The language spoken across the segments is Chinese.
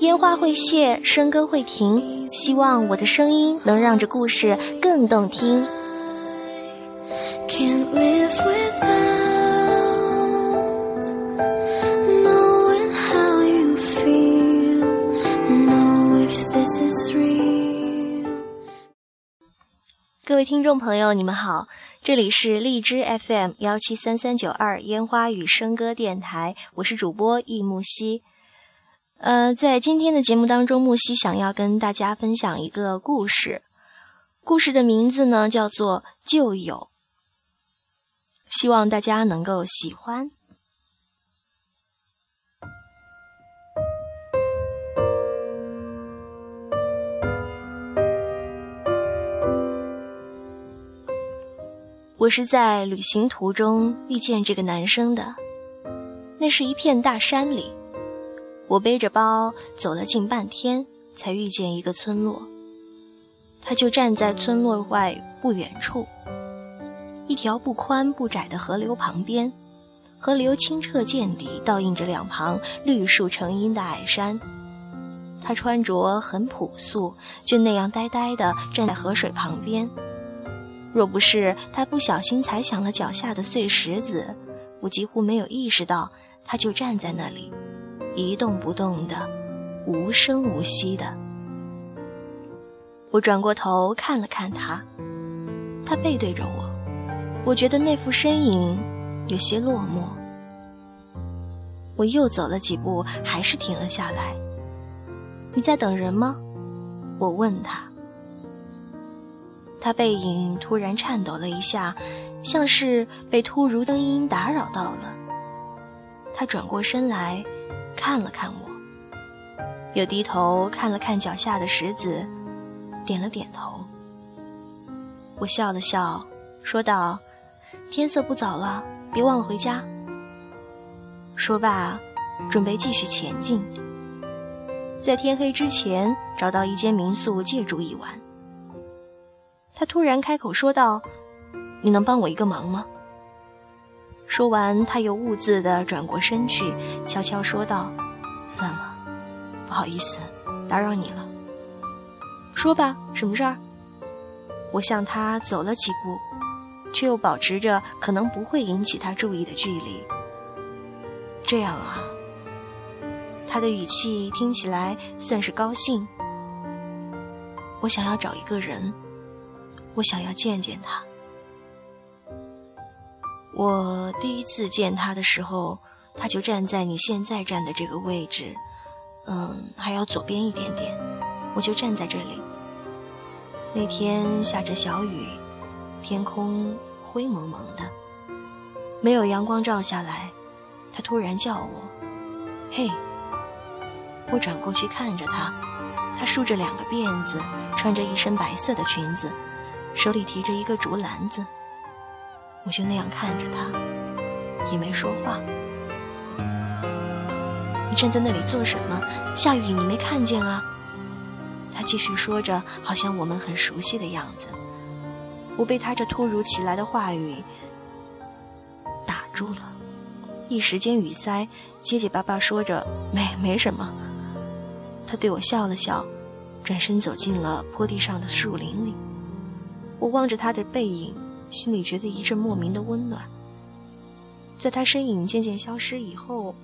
烟花会谢，笙歌会停，希望我的声音能让这故事更动听。各位听众朋友，你们好，这里是荔枝 FM 幺七三三九二烟花与笙歌电台，我是主播易木兮。呃，在今天的节目当中，木兮想要跟大家分享一个故事，故事的名字呢叫做《旧友》，希望大家能够喜欢。我是在旅行途中遇见这个男生的，那是一片大山里，我背着包走了近半天，才遇见一个村落。他就站在村落外不远处，一条不宽不窄的河流旁边，河流清澈见底，倒映着两旁绿树成荫的矮山。他穿着很朴素，就那样呆呆地站在河水旁边。若不是他不小心踩响了脚下的碎石子，我几乎没有意识到他就站在那里，一动不动的，无声无息的。我转过头看了看他，他背对着我，我觉得那副身影有些落寞。我又走了几步，还是停了下来。你在等人吗？我问他。他背影突然颤抖了一下，像是被突如声音打扰到了。他转过身来，看了看我，又低头看了看脚下的石子，点了点头。我笑了笑，说道：“天色不早了，别忘了回家。”说罢，准备继续前进。在天黑之前，找到一间民宿借住一晚。他突然开口说道：“你能帮我一个忙吗？”说完，他又兀自地转过身去，悄悄说道：“算了，不好意思，打扰你了。说吧，什么事儿？”我向他走了几步，却又保持着可能不会引起他注意的距离。这样啊，他的语气听起来算是高兴。我想要找一个人。我想要见见他。我第一次见他的时候，他就站在你现在站的这个位置，嗯，还要左边一点点，我就站在这里。那天下着小雨，天空灰蒙蒙的，没有阳光照下来。他突然叫我：“嘿！”我转过去看着他，他梳着两个辫子，穿着一身白色的裙子。手里提着一个竹篮子，我就那样看着他，也没说话。你站在那里做什么？下雨你没看见啊？他继续说着，好像我们很熟悉的样子。我被他这突如其来的话语打住了，一时间语塞，结结巴巴说着没没什么。他对我笑了笑，转身走进了坡地上的树林里。我望着他的背影，心里觉得一阵莫名的温暖。在他身影渐渐消失以后，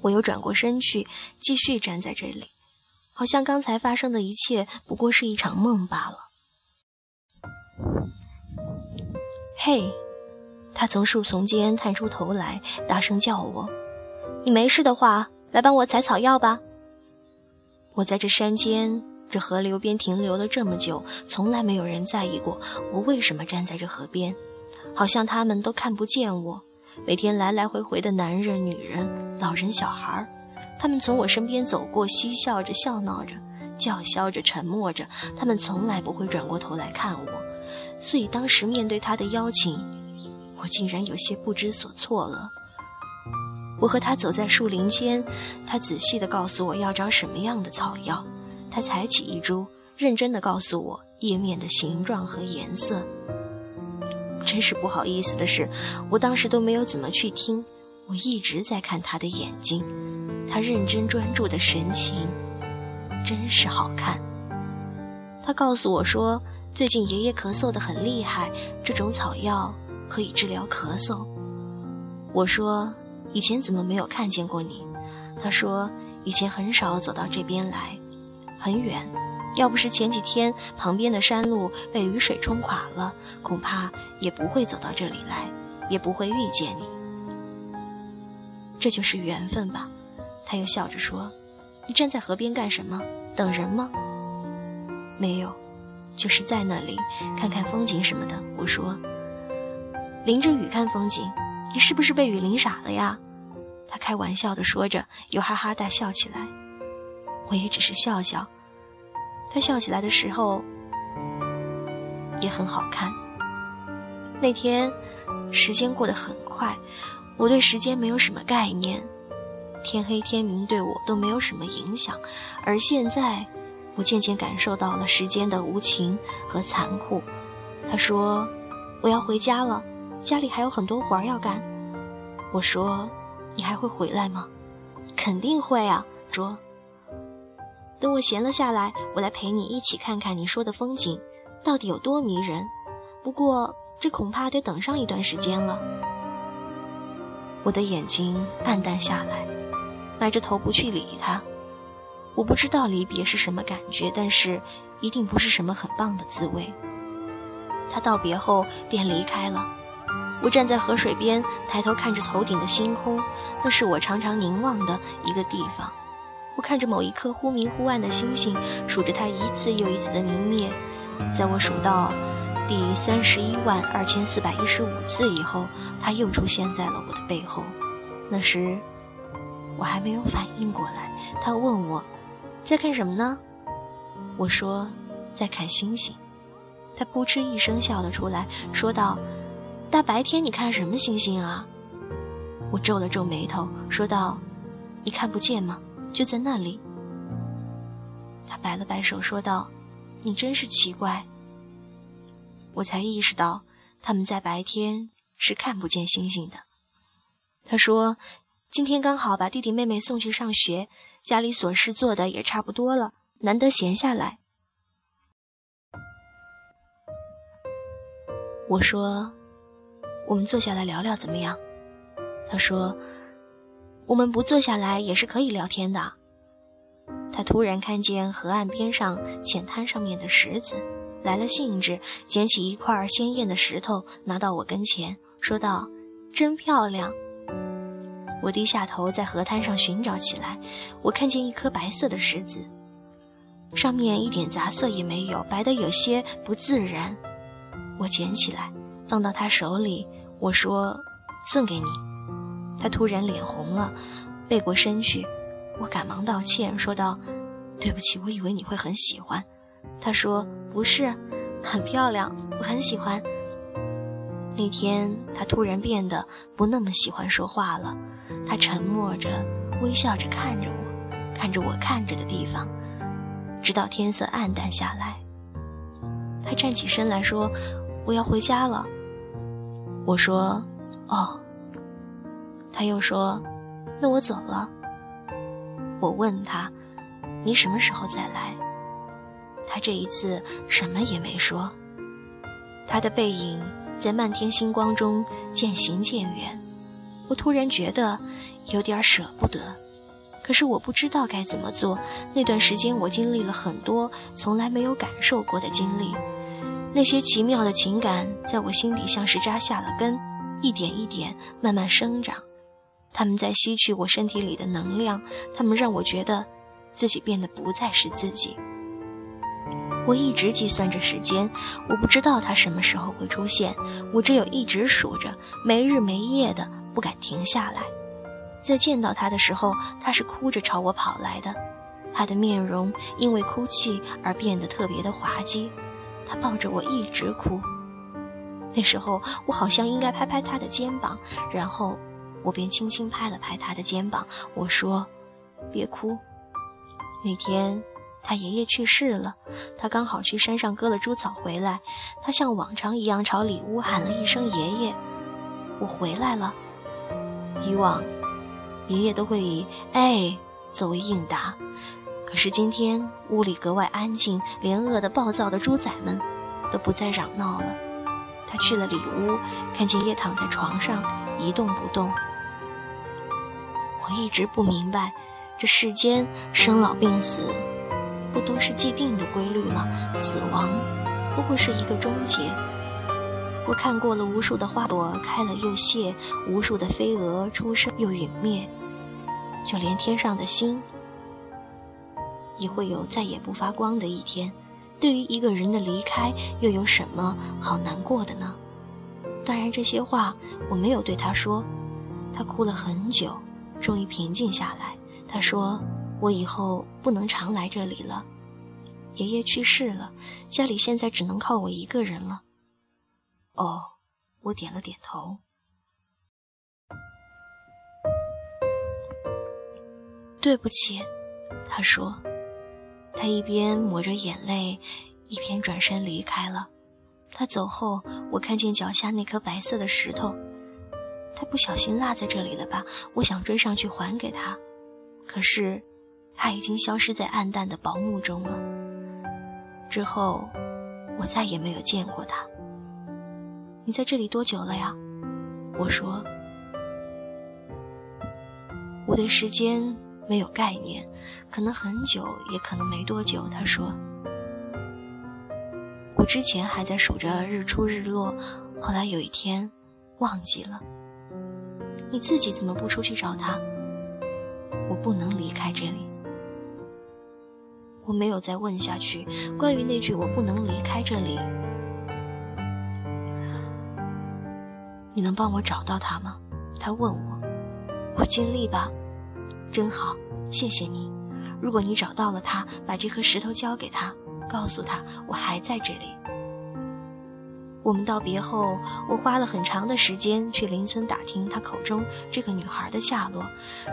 我又转过身去，继续站在这里，好像刚才发生的一切不过是一场梦罢了。嘿，他从树丛间探出头来，大声叫我：“你没事的话，来帮我采草药吧。”我在这山间。这河流边停留了这么久，从来没有人在意过我为什么站在这河边，好像他们都看不见我。每天来来回回的男人、女人、老人、小孩，他们从我身边走过，嬉笑着、笑闹着、叫嚣着、沉默着，他们从来不会转过头来看我。所以当时面对他的邀请，我竟然有些不知所措了。我和他走在树林间，他仔细地告诉我要找什么样的草药。他采起一株，认真地告诉我叶面的形状和颜色。真是不好意思的是，我当时都没有怎么去听，我一直在看他的眼睛，他认真专注的神情，真是好看。他告诉我说，最近爷爷咳嗽的很厉害，这种草药可以治疗咳嗽。我说，以前怎么没有看见过你？他说，以前很少走到这边来，很远。要不是前几天旁边的山路被雨水冲垮了，恐怕也不会走到这里来，也不会遇见你。这就是缘分吧？他又笑着说：“你站在河边干什么？等人吗？”“没有，就是在那里看看风景什么的。”我说：“淋着雨看风景，你是不是被雨淋傻了呀？”他开玩笑的说着，又哈哈大笑起来。我也只是笑笑。他笑起来的时候也很好看。那天时间过得很快，我对时间没有什么概念，天黑天明对我都没有什么影响。而现在，我渐渐感受到了时间的无情和残酷。他说：“我要回家了，家里还有很多活儿要干。”我说：“你还会回来吗？”“肯定会啊，卓。”等我闲了下来，我来陪你一起看看你说的风景，到底有多迷人。不过这恐怕得等上一段时间了。我的眼睛暗淡下来，埋着头不去理他。我不知道离别是什么感觉，但是一定不是什么很棒的滋味。他道别后便离开了。我站在河水边，抬头看着头顶的星空，那是我常常凝望的一个地方。我看着某一颗忽明忽暗的星星，数着它一次又一次的明灭。在我数到第三十一万二千四百一十五次以后，它又出现在了我的背后。那时我还没有反应过来。他问我在看什么呢？我说在看星星。他扑哧一声笑了出来，说道：“大白天你看什么星星啊？”我皱了皱眉头，说道：“你看不见吗？”就在那里，他摆了摆手，说道：“你真是奇怪。”我才意识到，他们在白天是看不见星星的。他说：“今天刚好把弟弟妹妹送去上学，家里琐事做的也差不多了，难得闲下来。”我说：“我们坐下来聊聊怎么样？”他说。我们不坐下来也是可以聊天的。他突然看见河岸边上浅滩上面的石子，来了兴致，捡起一块鲜艳的石头拿到我跟前，说道：“真漂亮。”我低下头在河滩上寻找起来，我看见一颗白色的石子，上面一点杂色也没有，白的有些不自然。我捡起来放到他手里，我说：“送给你。”他突然脸红了，背过身去，我赶忙道歉，说道：“对不起，我以为你会很喜欢。”他说：“不是，很漂亮，我很喜欢。”那天他突然变得不那么喜欢说话了，他沉默着，微笑着看着我，看着我看着的地方，直到天色暗淡下来。他站起身来说：“我要回家了。”我说：“哦。”他又说：“那我走了。”我问他：“你什么时候再来？”他这一次什么也没说。他的背影在漫天星光中渐行渐远，我突然觉得有点舍不得。可是我不知道该怎么做。那段时间我经历了很多从来没有感受过的经历，那些奇妙的情感在我心底像是扎下了根，一点一点慢慢生长。他们在吸取我身体里的能量，他们让我觉得自己变得不再是自己。我一直计算着时间，我不知道他什么时候会出现，我只有一直数着，没日没夜的，不敢停下来。在见到他的时候，他是哭着朝我跑来的，他的面容因为哭泣而变得特别的滑稽，他抱着我一直哭。那时候我好像应该拍拍他的肩膀，然后。我便轻轻拍了拍他的肩膀，我说：“别哭。”那天他爷爷去世了，他刚好去山上割了猪草回来，他像往常一样朝里屋喊了一声“爷爷”，我回来了。以往，爷爷都会以“哎”作为应答，可是今天屋里格外安静，连饿得暴躁的猪仔们都不再嚷闹了。他去了里屋，看见爷躺在床上一动不动。我一直不明白，这世间生老病死。不都是既定的规律吗？死亡不过是一个终结。我看过了无数的花朵开了又谢，无数的飞蛾出生又陨灭，就连天上的星也会有再也不发光的一天。对于一个人的离开，又有什么好难过的呢？当然，这些话我没有对他说。他哭了很久，终于平静下来。他说。我以后不能常来这里了，爷爷去世了，家里现在只能靠我一个人了。哦，我点了点头。对不起，他说。他一边抹着眼泪，一边转身离开了。他走后，我看见脚下那颗白色的石头，他不小心落在这里了吧？我想追上去还给他，可是。他已经消失在暗淡的薄暮中了。之后，我再也没有见过他。你在这里多久了呀？我说，我对时间没有概念，可能很久，也可能没多久。他说，我之前还在数着日出日落，后来有一天忘记了。你自己怎么不出去找他？我不能离开这里。我没有再问下去。关于那句“我不能离开这里”，你能帮我找到他吗？他问我。我尽力吧。真好，谢谢你。如果你找到了他，把这颗石头交给他，告诉他我还在这里。我们道别后，我花了很长的时间去邻村打听他口中这个女孩的下落。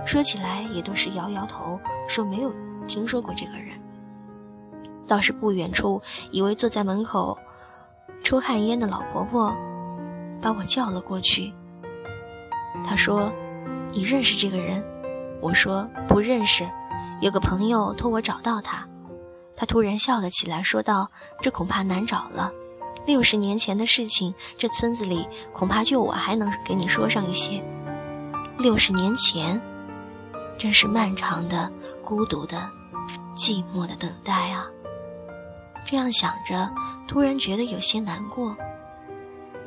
说起来也都是摇摇头，说没有听说过这个人。倒是不远处，一位坐在门口抽旱烟的老婆婆把我叫了过去。她说：“你认识这个人？”我说：“不认识，有个朋友托我找到他。”她突然笑了起来，说道：“这恐怕难找了。六十年前的事情，这村子里恐怕就我还能给你说上一些。六十年前，真是漫长的、孤独的、寂寞的等待啊！”这样想着，突然觉得有些难过。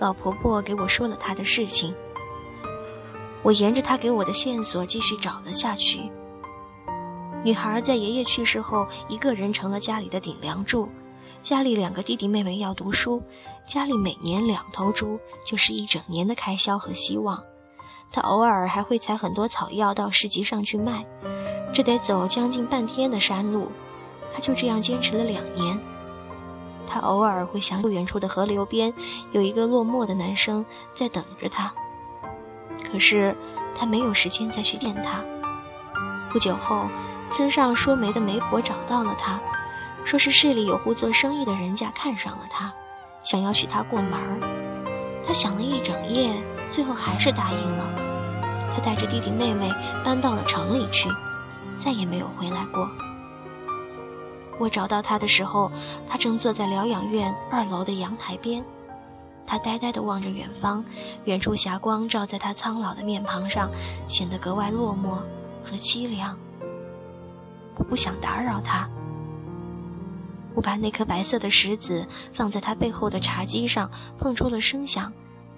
老婆婆给我说了她的事情，我沿着她给我的线索继续找了下去。女孩在爷爷去世后，一个人成了家里的顶梁柱。家里两个弟弟妹妹要读书，家里每年两头猪就是一整年的开销和希望。他偶尔还会采很多草药到市集上去卖，这得走将近半天的山路。他就这样坚持了两年。他偶尔会想不远处的河流边，有一个落寞的男生在等着他。可是他没有时间再去见他。不久后，村上说媒的媒婆找到了他，说是市里有户做生意的人家看上了他，想要娶她过门儿。他想了一整夜，最后还是答应了。他带着弟弟妹妹搬到了城里去，再也没有回来过。我找到他的时候，他正坐在疗养院二楼的阳台边，他呆呆地望着远方，远处霞光照在他苍老的面庞上，显得格外落寞和凄凉。我不想打扰他，我把那颗白色的石子放在他背后的茶几上，碰出了声响，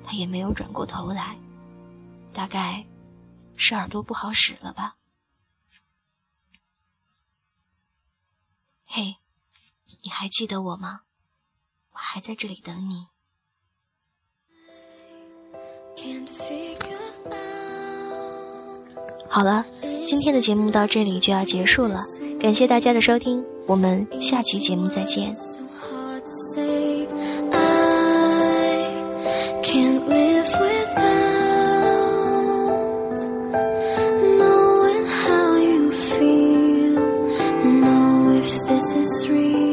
他也没有转过头来，大概是耳朵不好使了吧。嘿，你还记得我吗？我还在这里等你。好了，今天的节目到这里就要结束了，感谢大家的收听，我们下期节目再见。This is real.